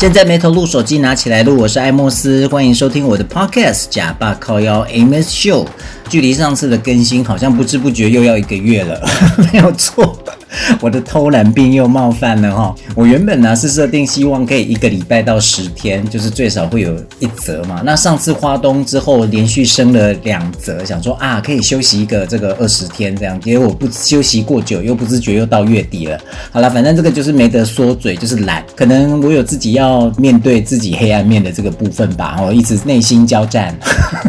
现在没头录，手机拿起来录。我是艾莫斯，欢迎收听我的 Podcast《假爸靠腰 Amos Show》。距离上次的更新，好像不知不觉又要一个月了，没有错。我的偷懒病又冒犯了哈！我原本呢是设定希望可以一个礼拜到十天，就是最少会有一则嘛。那上次花东之后连续生了两则，想说啊可以休息一个这个二十天这样，结果不休息过久，又不自觉又到月底了。好了，反正这个就是没得说嘴，就是懒。可能我有自己要面对自己黑暗面的这个部分吧，我一直内心交战。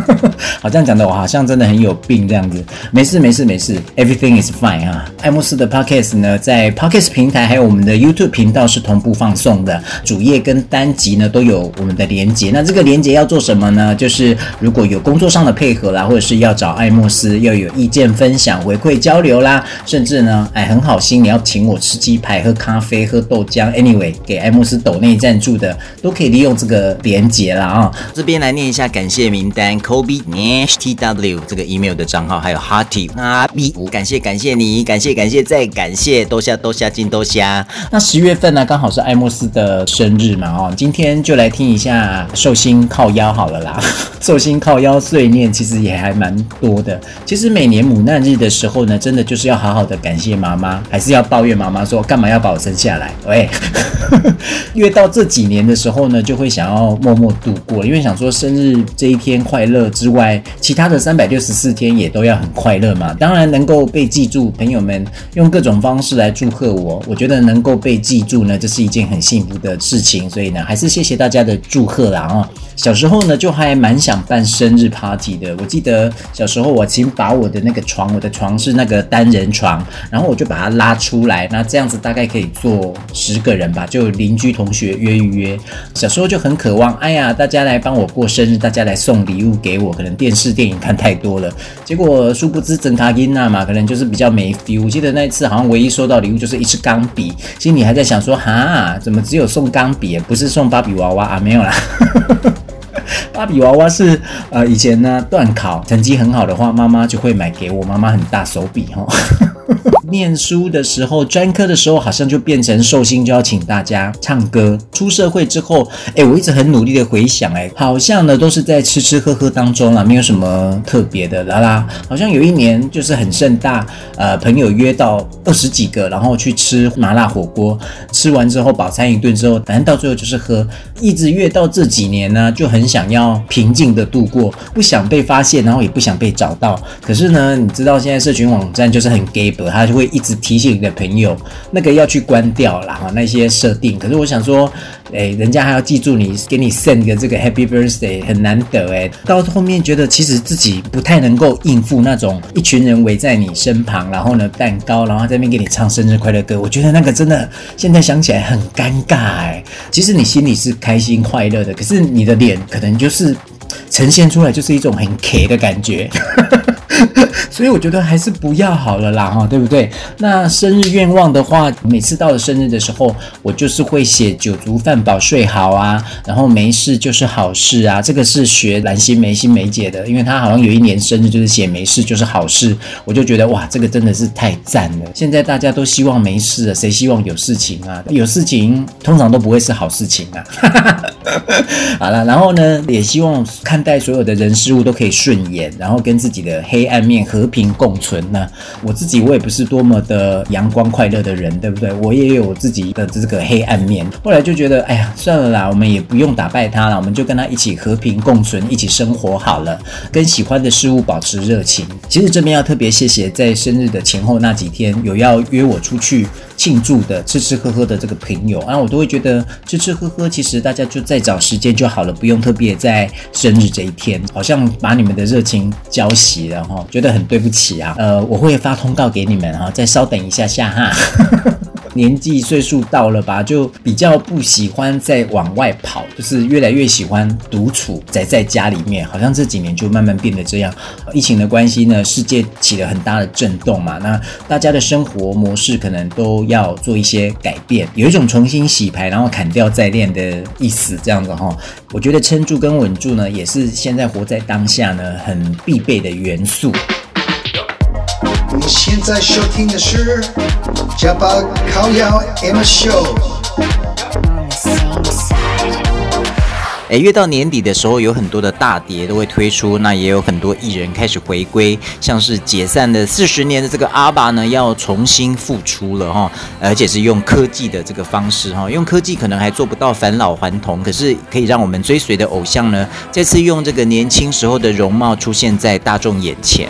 好像讲的我好像真的很有病这样子，没事没事没事，Everything is fine 啊。爱慕斯的 Podcast。呢，在 Podcast 平台还有我们的 YouTube 频道是同步放送的，主页跟单集呢都有我们的连接。那这个连接要做什么呢？就是如果有工作上的配合啦，或者是要找艾莫斯要有意见分享、回馈交流啦，甚至呢，哎，很好心你要请我吃鸡排、喝咖啡、喝豆浆，Anyway，给艾莫斯抖内赞助的都可以利用这个连接啦啊。这边来念一下感谢名单：Kobe Nash T W 这个 email 的账号，还有 Harty 啊 B，感谢感谢你，感谢感谢再感谢。谢多虾多虾金多虾。那十月份呢，刚好是艾莫斯的生日嘛，哦，今天就来听一下寿星靠腰好了啦。寿星靠腰碎念其实也还蛮多的。其实每年母难日的时候呢，真的就是要好好的感谢妈妈，还是要抱怨妈妈说干嘛要把我生下来？喂，越到这几年的时候呢，就会想要默默度过，因为想说生日这一天快乐之外，其他的三百六十四天也都要很快乐嘛。当然能够被记住，朋友们用各种方。方式来祝贺我，我觉得能够被记住呢，这是一件很幸福的事情，所以呢，还是谢谢大家的祝贺啦啊！小时候呢，就还蛮想办生日 party 的。我记得小时候，我请把我的那个床，我的床是那个单人床，然后我就把它拉出来，那这样子大概可以坐十个人吧，就邻居同学约一约。小时候就很渴望，哎呀，大家来帮我过生日，大家来送礼物给我。可能电视电影看太多了，结果殊不知整卡音娜嘛，可能就是比较没 feel。我记得那一次好像唯一收到礼物就是一支钢笔，心里还在想说，哈，怎么只有送钢笔，不是送芭比娃娃啊？没有啦。芭比娃娃是呃以前呢段考成绩很好的话，妈妈就会买给我。妈妈很大手笔哈。念书的时候，专科的时候，好像就变成寿星就要请大家唱歌。出社会之后，哎，我一直很努力的回想，哎，好像呢都是在吃吃喝喝当中啊，没有什么特别的啦啦。好像有一年就是很盛大，呃，朋友约到二十几个，然后去吃麻辣火锅，吃完之后饱餐一顿之后，反正到最后就是喝。一直越到这几年呢，就很想要平静的度过，不想被发现，然后也不想被找到。可是呢，你知道现在社群网站就是很 gay，他就会。会一直提醒你的朋友，那个要去关掉啦，哈，那些设定。可是我想说，哎，人家还要记住你，给你 send 个这个 Happy Birthday，很难得哎。到后面觉得其实自己不太能够应付那种一群人围在你身旁，然后呢蛋糕，然后在那边给你唱生日快乐歌。我觉得那个真的现在想起来很尴尬哎。其实你心里是开心快乐的，可是你的脸可能就是呈现出来就是一种很 K 的感觉。所以我觉得还是不要好了啦，哈，对不对？那生日愿望的话，每次到了生日的时候，我就是会写酒足饭饱睡好啊，然后没事就是好事啊。这个是学蓝心梅心梅姐的，因为她好像有一年生日就是写没事就是好事，我就觉得哇，这个真的是太赞了。现在大家都希望没事了，谁希望有事情啊？有事情通常都不会是好事情啊。好了，然后呢，也希望看待所有的人事物都可以顺眼，然后跟自己的黑暗面和平共存呢。我自己我也不是多么的阳光快乐的人，对不对？我也有我自己的这个黑暗面。后来就觉得，哎呀，算了啦，我们也不用打败他了，我们就跟他一起和平共存，一起生活好了。跟喜欢的事物保持热情。其实这边要特别谢谢在生日的前后那几天有要约我出去庆祝的吃吃喝喝的这个朋友，啊我都会觉得吃吃喝喝，其实大家就再找时间就好了，不用特别在生日这一天，好像把你们的热情浇熄了哈，觉得很对不起啊。呃，我会发通告给你们哈，再稍等一下下哈。年纪岁数到了吧，就比较不喜欢再往外跑，就是越来越喜欢独处，宅在家里面。好像这几年就慢慢变得这样。疫情的关系呢，世界起了很大的震动嘛，那大家的生活模式可能都要做一些改变，有一种重新洗牌，然后砍掉再练的意思，这样子哈。我觉得撑住跟稳住呢，也是现在活在当下呢很必备的元素。你现在收听的是《假爸靠腰 Amos Show》。诶，越到年底的时候，有很多的大碟都会推出，那也有很多艺人开始回归，像是解散的四十年的这个阿爸呢，要重新复出了哈，而且是用科技的这个方式哈，用科技可能还做不到返老还童，可是可以让我们追随的偶像呢，再次用这个年轻时候的容貌出现在大众眼前。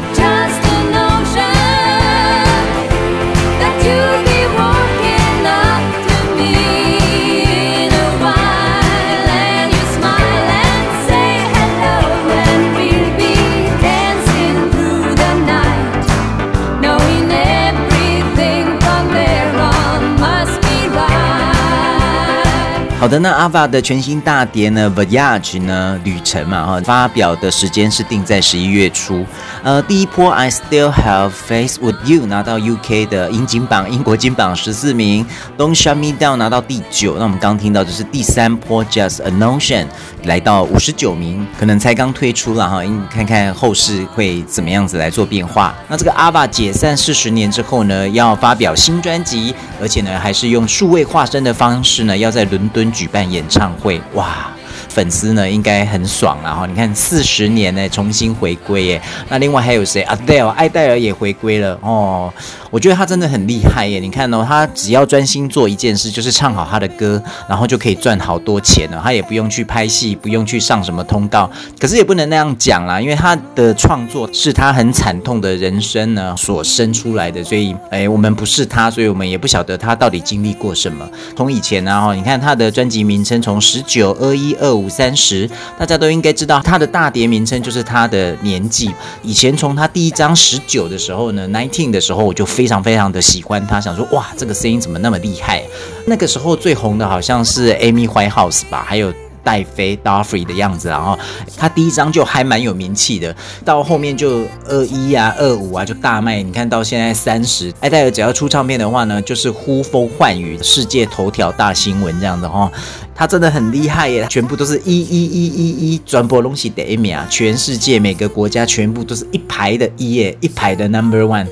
好的，那 Ava 的全新大碟呢，Voyage 呢，旅程嘛，哈，发表的时间是定在十一月初。呃，第一波 I Still Have Faith With You 拿到 UK 的英金榜，英国金榜十四名，Don't Shut Me Down 拿到第九。那我们刚听到这是第三波 Just a Notion 来到五十九名，可能才刚推出了哈，因看看后市会怎么样子来做变化。那这个 Ava 解散四十年之后呢，要发表新专辑，而且呢，还是用数位化身的方式呢，要在伦敦。举办演唱会，哇！粉丝呢应该很爽了哈，你看四十年呢重新回归耶，那另外还有谁？Adele 艾黛尔也回归了哦，我觉得他真的很厉害耶，你看哦，他只要专心做一件事，就是唱好他的歌，然后就可以赚好多钱了，他也不用去拍戏，不用去上什么通道，可是也不能那样讲啦，因为他的创作是他很惨痛的人生呢所生出来的，所以哎，我们不是他，所以我们也不晓得他到底经历过什么。从以前呢哈，你看他的专辑名称从十九、二一、二五。五三十，大家都应该知道他的大碟名称就是他的年纪。以前从他第一张十九的时候呢，nineteen 的时候，我就非常非常的喜欢他，想说哇，这个声音怎么那么厉害？那个时候最红的好像是 Amy Whitehouse 吧，还有。戴妃 d a r f r y 的样子，然后他第一张就还蛮有名气的，到后面就二一啊、二五啊就大卖。你看到现在三十，艾戴尔只要出唱片的话呢，就是呼风唤雨，世界头条大新闻这样子哈。他真的很厉害耶，全部都是一一一一一转播东西的 Amy 啊，全世界每个国家全部都是一排的一耶，一排的 Number One。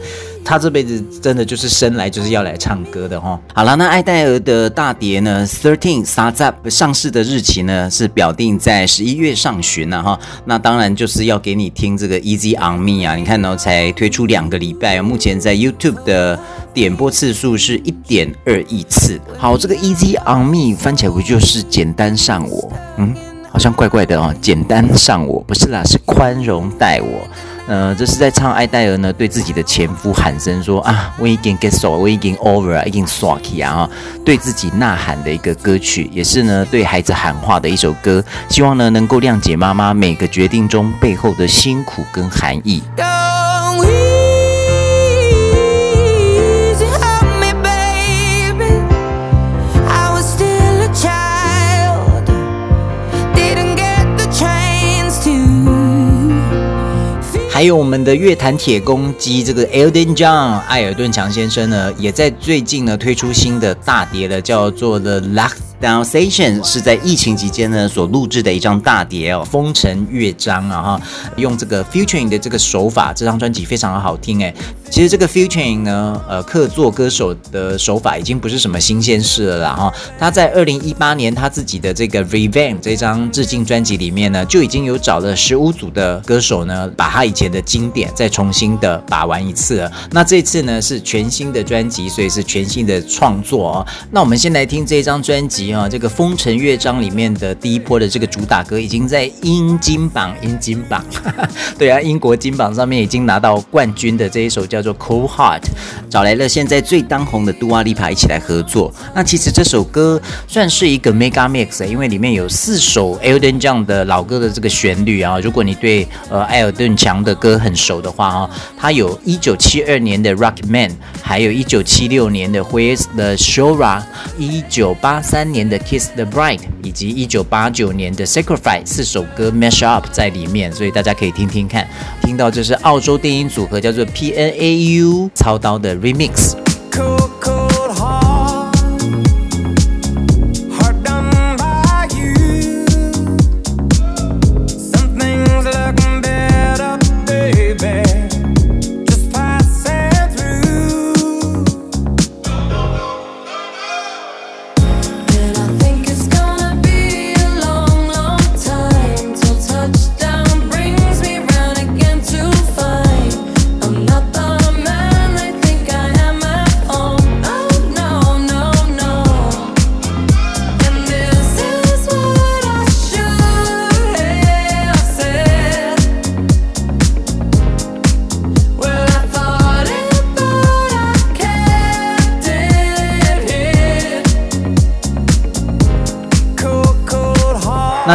他这辈子真的就是生来就是要来唱歌的哈。好了，那艾戴尔的大碟呢，Thirteen Sazap 上市的日期呢是表定在十一月上旬了哈。那当然就是要给你听这个 Easy on Me 啊，你看到才推出两个礼拜，目前在 YouTube 的点播次数是一点二亿次。好，这个 Easy on Me 翻起来不就是简单上我？嗯，好像怪怪的哦。简单上我不是啦，是宽容待我。呃，这是在唱艾戴尔呢对自己的前夫喊声说啊，我已经 get so，我已经 over 啊，已经 socky 啊，对自己呐喊的一个歌曲，也是呢对孩子喊话的一首歌，希望呢能够谅解妈妈每个决定中背后的辛苦跟含义。还有我们的乐坛铁公鸡，这个 eldon John 艾尔顿强先生呢，也在最近呢推出新的大碟了，叫做 The Luck Down Station 是在疫情期间呢所录制的一张大碟哦，风尘乐章啊哈，用这个 featuring 的这个手法，这张专辑非常的好听哎。其实这个 featuring 呢，呃，客座歌手的手法已经不是什么新鲜事了啦哈。他在二零一八年他自己的这个 Revamp 这张致敬专辑里面呢，就已经有找了十五组的歌手呢，把他以前的经典再重新的把玩一次了。那这次呢是全新的专辑，所以是全新的创作哦。那我们先来听这张专辑。啊，这个《风尘乐章》里面的第一波的这个主打歌，已经在英金榜、英金榜，对啊，英国金榜上面已经拿到冠军的这一首叫做《Cold Heart》，找来了现在最当红的杜阿丽帕一起来合作。那其实这首歌算是一个 Mega Mix，因为里面有四首 Elton John 的老歌的这个旋律啊。如果你对呃艾尔顿强的歌很熟的话啊，他有一九七二年的《Rock Man》，还有一九七六年的《Where's the Shora》，一九八三年。的《Kiss the Bright》以及一九八九年的《Sacrifice》四首歌 mash up 在里面，所以大家可以听听看。听到这是澳洲电音组合叫做 PNAU 操刀的 Remix。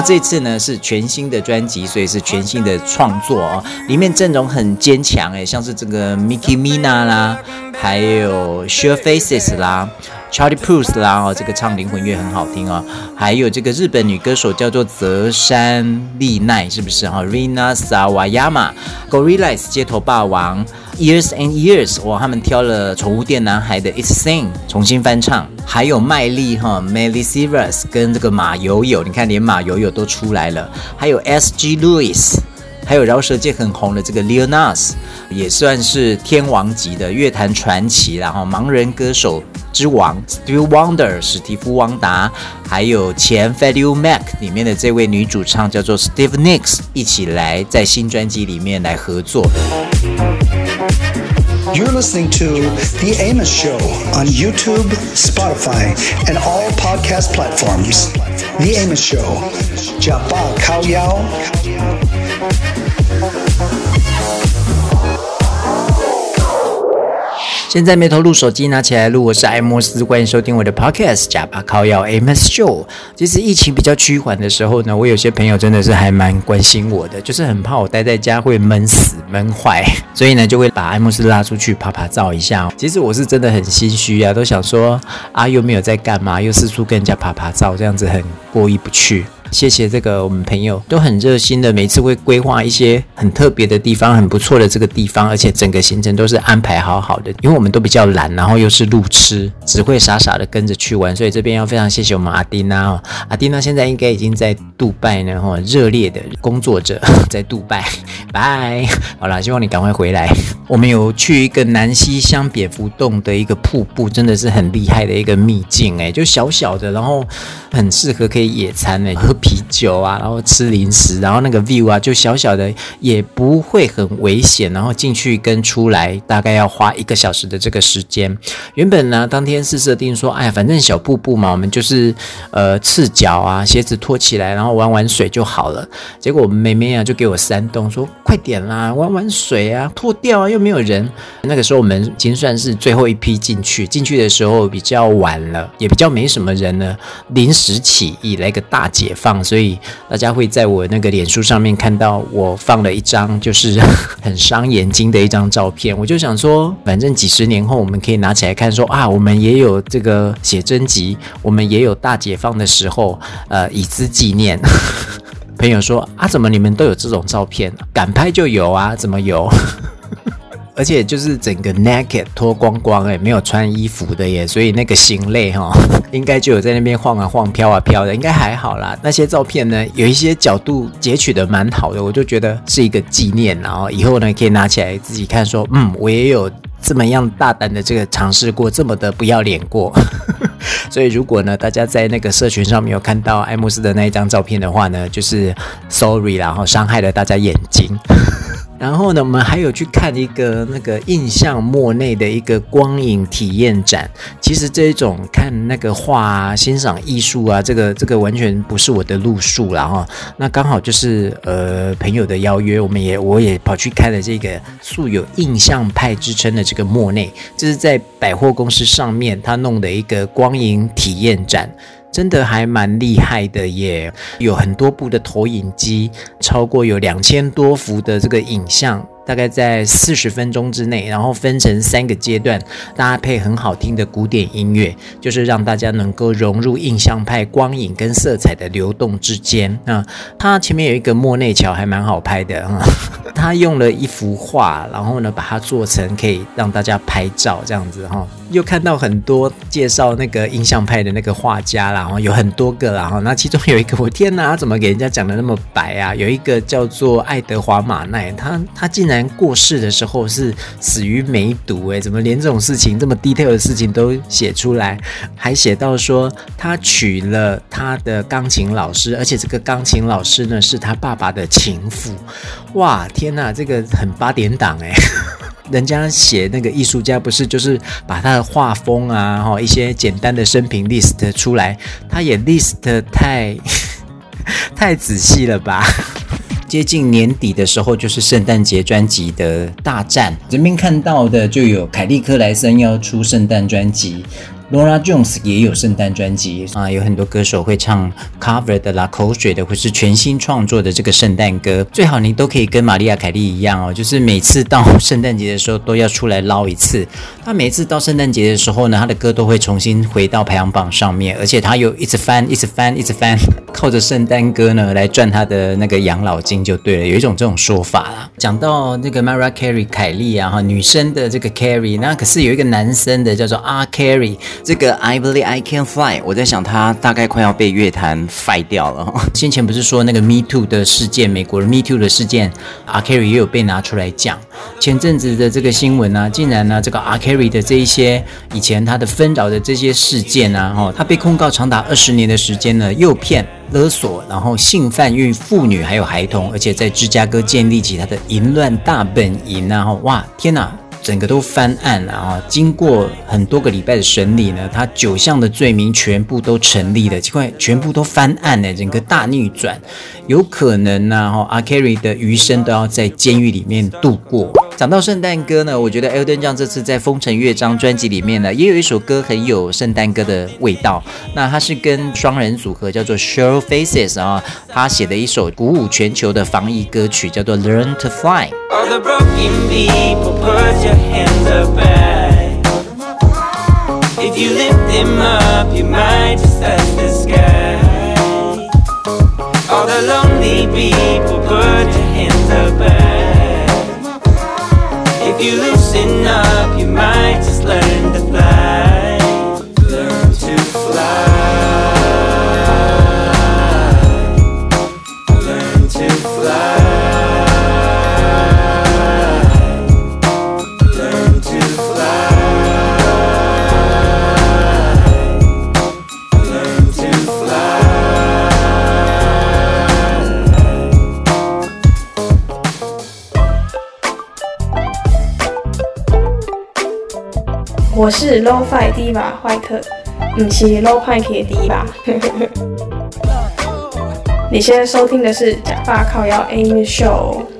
这次呢是全新的专辑，所以是全新的创作哦。里面阵容很坚强诶，像是这个 Nicki Mina 啦，还有 Sure Faces 啦。Charlie Puth 啦，哦，这个唱灵魂乐很好听哦。还有这个日本女歌手叫做泽山丽奈，是不是哈？Rina Sawayama，Gorillaz 街头霸王，Years and Years，哇，他们挑了宠物店男孩的 It's Sing 重新翻唱。还有麦莉哈 m e l i s i v e r s 跟这个马友友，你看连马友友都出来了。还有 S.G. Lewis，还有饶舌界很红的这个 Lil Nas，也算是天王级的乐坛传奇，然后盲人歌手。之王 Steve Wonder 史蒂夫·汪达，还有前 f a l u e Mac 里面的这位女主唱叫做 Steve Nicks，一起来在新专辑里面来合作。You're listening to The Amos Show on YouTube, Spotify, and all podcast platforms. The Amos Show. Japa Kao Yao. 现在没头录手机，拿起来录。我是艾莫斯，欢迎收听我的 podcast。假把靠要 Amos Show。其实疫情比较趋缓的时候呢，我有些朋友真的是还蛮关心我的，就是很怕我待在家会闷死闷坏，所以呢就会把艾莫斯拉出去趴趴走一下。其实我是真的很心虚啊，都想说啊又没有在干嘛，又四处跟人家趴趴走，这样子很过意不去。谢谢这个我们朋友都很热心的，每次会规划一些很特别的地方，很不错的这个地方，而且整个行程都是安排好好的。因为我们都比较懒，然后又是路痴，只会傻傻的跟着去玩，所以这边要非常谢谢我们阿丁娜哦。阿丁娜现在应该已经在杜拜呢，哈，热烈的工作着，在杜拜。拜，好啦，希望你赶快回来。我们有去一个南西乡蝙蝠洞的一个瀑布，真的是很厉害的一个秘境哎，就小小的，然后很适合可以野餐哎，啤酒啊，然后吃零食，然后那个 view 啊，就小小的，也不会很危险。然后进去跟出来大概要花一个小时的这个时间。原本呢，当天是设定说，哎呀，反正小瀑布嘛，我们就是呃赤脚啊，鞋子脱起来，然后玩玩水就好了。结果我们妹妹啊就给我煽动说。快点啦，玩玩水啊，脱掉啊，又没有人。那个时候我们已经算是最后一批进去，进去的时候比较晚了，也比较没什么人了。临时起意来个大解放，所以大家会在我那个脸书上面看到我放了一张就是 很伤眼睛的一张照片。我就想说，反正几十年后我们可以拿起来看说，啊，我们也有这个写真集，我们也有大解放的时候，呃，以资纪念。朋友说啊，怎么你们都有这种照片？敢拍就有啊，怎么有？而且就是整个 naked 脱光光诶，没有穿衣服的耶，所以那个型类哈，应该就有在那边晃啊晃、飘啊飘的，应该还好啦。那些照片呢，有一些角度截取的蛮好的，我就觉得是一个纪念，然后以后呢可以拿起来自己看，说嗯，我也有这么样大胆的这个尝试过，这么的不要脸过。所以，如果呢，大家在那个社群上面有看到艾莫斯的那一张照片的话呢，就是 sorry，然后伤害了大家眼睛。然后呢，我们还有去看一个那个印象莫内的一个光影体验展。其实这一种看那个画啊，欣赏艺术啊，这个这个完全不是我的路数了哈。那刚好就是呃朋友的邀约，我们也我也跑去看了这个素有印象派之称的这个莫内，这是在百货公司上面他弄的一个光影体验展。真的还蛮厉害的耶，有很多部的投影机，超过有两千多幅的这个影像。大概在四十分钟之内，然后分成三个阶段，搭配很好听的古典音乐，就是让大家能够融入印象派光影跟色彩的流动之间。啊，它前面有一个莫内桥，还蛮好拍的啊。他用了一幅画，然后呢，把它做成可以让大家拍照这样子哈。又看到很多介绍那个印象派的那个画家，然后有很多个，然后那其中有一个，我天哪，怎么给人家讲的那么白啊？有一个叫做爱德华马奈，他他竟然。过世的时候是死于梅毒，哎，怎么连这种事情这么 detail 的事情都写出来？还写到说他娶了他的钢琴老师，而且这个钢琴老师呢是他爸爸的情妇。哇，天呐，这个很八点档哎！人家写那个艺术家不是就是把他的画风啊，哈，一些简单的生平 list 出来，他也 list 太 太仔细了吧？接近年底的时候，就是圣诞节专辑的大战。这边看到的就有凯利克莱森要出圣诞专辑 Nora Jones 也有圣诞专辑啊，有很多歌手会唱 cover 的啦，口水的或是全新创作的这个圣诞歌，最好你都可以跟玛丽亚凯莉一样哦，就是每次到圣诞节的时候都要出来捞一次。他每次到圣诞节的时候呢，他的歌都会重新回到排行榜上面，而且他又一直翻，一直翻，一直翻，靠着圣诞歌呢来赚他的那个养老金就对了，有一种这种说法啦。讲到那个 Mariah Carey 凯莉啊哈，女生的这个 Carey，那可是有一个男生的叫做 R Carey，这个 I Believe I Can Fly，我在想他大概快要被乐坛废掉了。先前不是说那个 Me Too 的事件，美国的 Me Too 的事件，R Carey 也有被拿出来讲。前阵子的这个新闻呢、竟然呢这个 R Carey 的这一些以前他的纷扰的这些事件啊，哈，他被控告长达二十年的时间呢，诱骗、勒索，然后性贩运妇女还有孩童，而且在芝加哥建立起他的淫乱大本营啊，哇，天哪！整个都翻案了啊！经过很多个礼拜的审理呢，他九项的罪名全部都成立了，奇怪，全部都翻案了，整个大逆转，有可能呢，哈，阿 Kerry 的余生都要在监狱里面度过。讲到圣诞歌呢，我觉得 Elton John 这次在《丰臣乐章》专辑里面呢，也有一首歌很有圣诞歌的味道。那他是跟双人组合叫做 Show Faces 啊，他写的一首鼓舞全球的防疫歌曲，叫做《Learn to Fly》。if you loosen up your mind. 我是 Low Fi Diva 坏特，不是 Lo-Fi 的 Diva。你现在收听的是假发靠腰 Amy Show。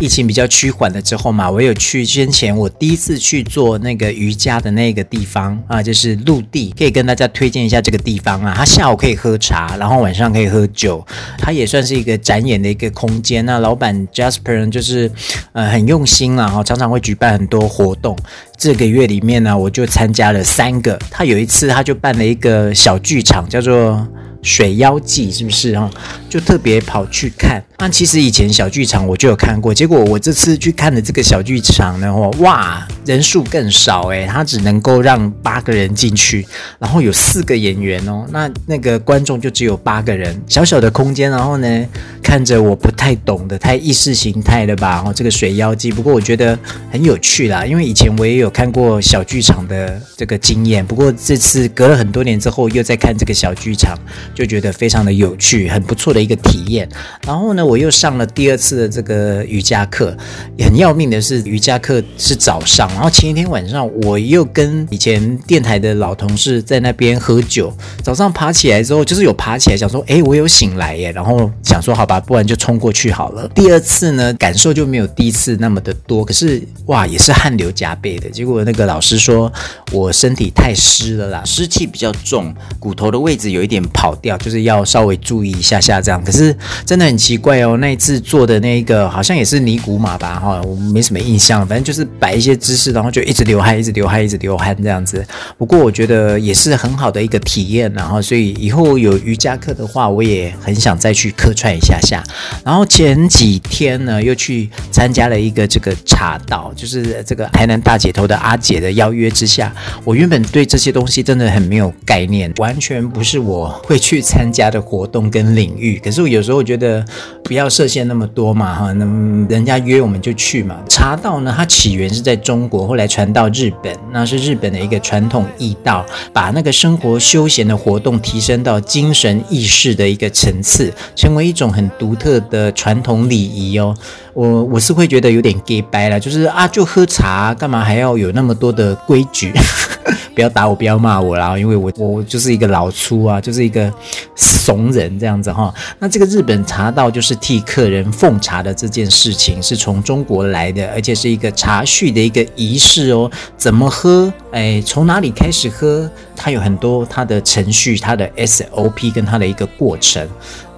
疫情比较趋缓了之后嘛，我有去先前我第一次去做那个瑜伽的那个地方啊，就是陆地，可以跟大家推荐一下这个地方啊。它下午可以喝茶，然后晚上可以喝酒，它也算是一个展演的一个空间。那老板 Jasper 就是呃很用心啊，常常会举办很多活动。这个月里面呢，我就参加了三个。他有一次他就办了一个小剧场，叫做。水妖记是不是哈？就特别跑去看。那其实以前小剧场我就有看过，结果我这次去看的这个小剧场呢，哇，人数更少诶，它只能够让八个人进去，然后有四个演员哦，那那个观众就只有八个人，小小的空间，然后呢，看着我不太懂的，太意识形态了吧？哦，这个水妖记，不过我觉得很有趣啦，因为以前我也有看过小剧场的这个经验，不过这次隔了很多年之后又在看这个小剧场。就觉得非常的有趣，很不错的一个体验。然后呢，我又上了第二次的这个瑜伽课。很要命的是，瑜伽课是早上，然后前一天晚上我又跟以前电台的老同事在那边喝酒。早上爬起来之后，就是有爬起来想说，诶，我有醒来耶。然后想说，好吧，不然就冲过去好了。第二次呢，感受就没有第一次那么的多，可是哇，也是汗流浃背的。结果那个老师说我身体太湿了啦，湿气比较重，骨头的位置有一点跑。掉就是要稍微注意一下下这样，可是真的很奇怪哦。那一次做的那个好像也是尼古马吧，哈，我没什么印象，反正就是摆一些姿势，然后就一直流汗，一直流汗，一直流汗这样子。不过我觉得也是很好的一个体验，然后所以以后有瑜伽课的话，我也很想再去客串一下下。然后前几天呢，又去参加了一个这个茶道，就是这个台南大姐头的阿姐的邀约之下，我原本对这些东西真的很没有概念，完全不是我会去。去参加的活动跟领域，可是我有时候觉得不要设限那么多嘛，哈，那人家约我们就去嘛。茶道呢，它起源是在中国，后来传到日本，那是日本的一个传统艺道，把那个生活休闲的活动提升到精神意识的一个层次，成为一种很独特的传统礼仪哦。我我是会觉得有点假掰了，就是啊，就喝茶，干嘛还要有那么多的规矩？不要打我，不要骂我啦，因为我我就是一个老粗啊，就是一个怂人这样子哈。那这个日本茶道就是替客人奉茶的这件事情，是从中国来的，而且是一个茶叙的一个仪式哦。怎么喝？哎，从哪里开始喝？它有很多它的程序，它的 SOP 跟它的一个过程。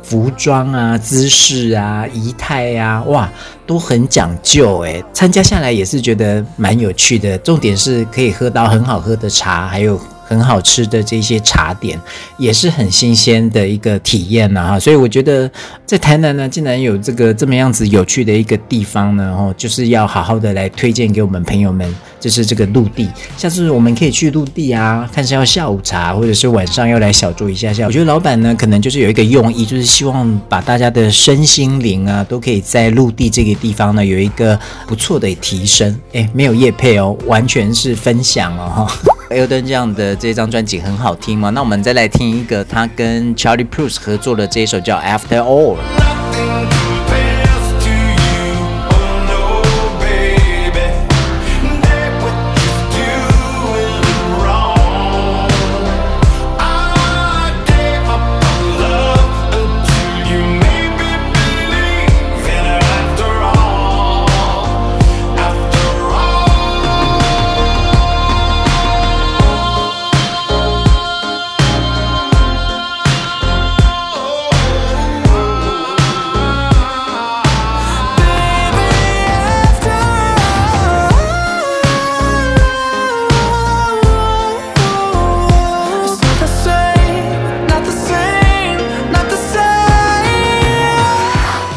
服装啊、姿势啊、仪态啊，哇，都很讲究诶。参加下来也是觉得蛮有趣的，重点是可以喝到很好喝的茶，还有。很好吃的这些茶点，也是很新鲜的一个体验呐哈，所以我觉得在台南呢，竟然有这个这么样子有趣的一个地方呢，哦，就是要好好的来推荐给我们朋友们，就是这个陆地，下次我们可以去陆地啊，看是要下午茶，或者是晚上要来小酌一下下。我觉得老板呢，可能就是有一个用意，就是希望把大家的身心灵啊，都可以在陆地这个地方呢，有一个不错的提升。哎，没有业配哦，完全是分享哦。Elton 这样的这张专辑很好听吗？那我们再来听一个他跟 Charlie Puth 合作的这一首叫 After All。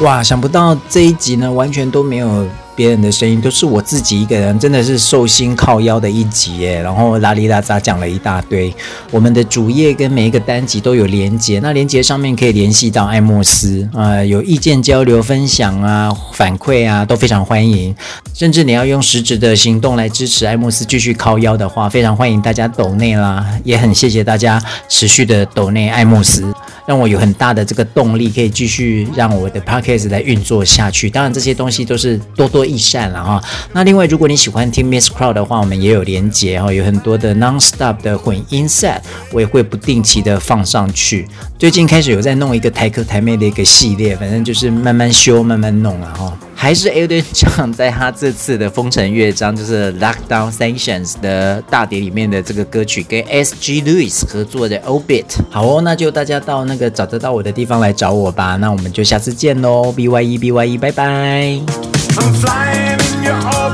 哇，想不到这一集呢，完全都没有别人的声音，都是我自己一个人，真的是寿星靠腰的一集耶。然后拉里拉扎讲了一大堆，我们的主页跟每一个单集都有连结，那连结上面可以联系到艾莫斯，呃，有意见交流、分享啊、反馈啊，都非常欢迎。甚至你要用实质的行动来支持艾莫斯继续靠腰的话，非常欢迎大家抖内啦，也很谢谢大家持续的抖内艾莫斯。让我有很大的这个动力，可以继续让我的 podcast 来运作下去。当然，这些东西都是多多益善了哈。那另外，如果你喜欢听 Miss Crowd 的话，我们也有连接哈，有很多的 non-stop 的混音 set，我也会不定期的放上去。最近开始有在弄一个台客台妹的一个系列，反正就是慢慢修、慢慢弄了哈。还是 Elton John 在他这次的封城乐章，就是 Lockdown Sanctions 的大碟里面的这个歌曲，跟 S.G. Lewis 合作的 Obit。好哦，那就大家到那个找得到我的地方来找我吧。那我们就下次见喽，BYE BYE，拜拜。在收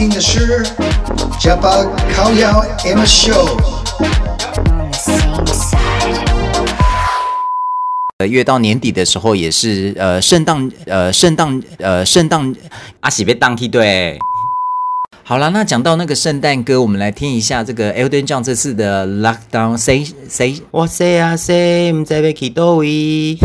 听的是加八靠腰 M Show。呃，越到年底的时候，也是呃，圣诞呃，圣诞呃，圣诞阿喜被当梯队。好了，那讲到那个圣诞歌，我们来听一下这个 Elton John 这次的 Lockdown Say Say What Say I Say，唔知要去叨位。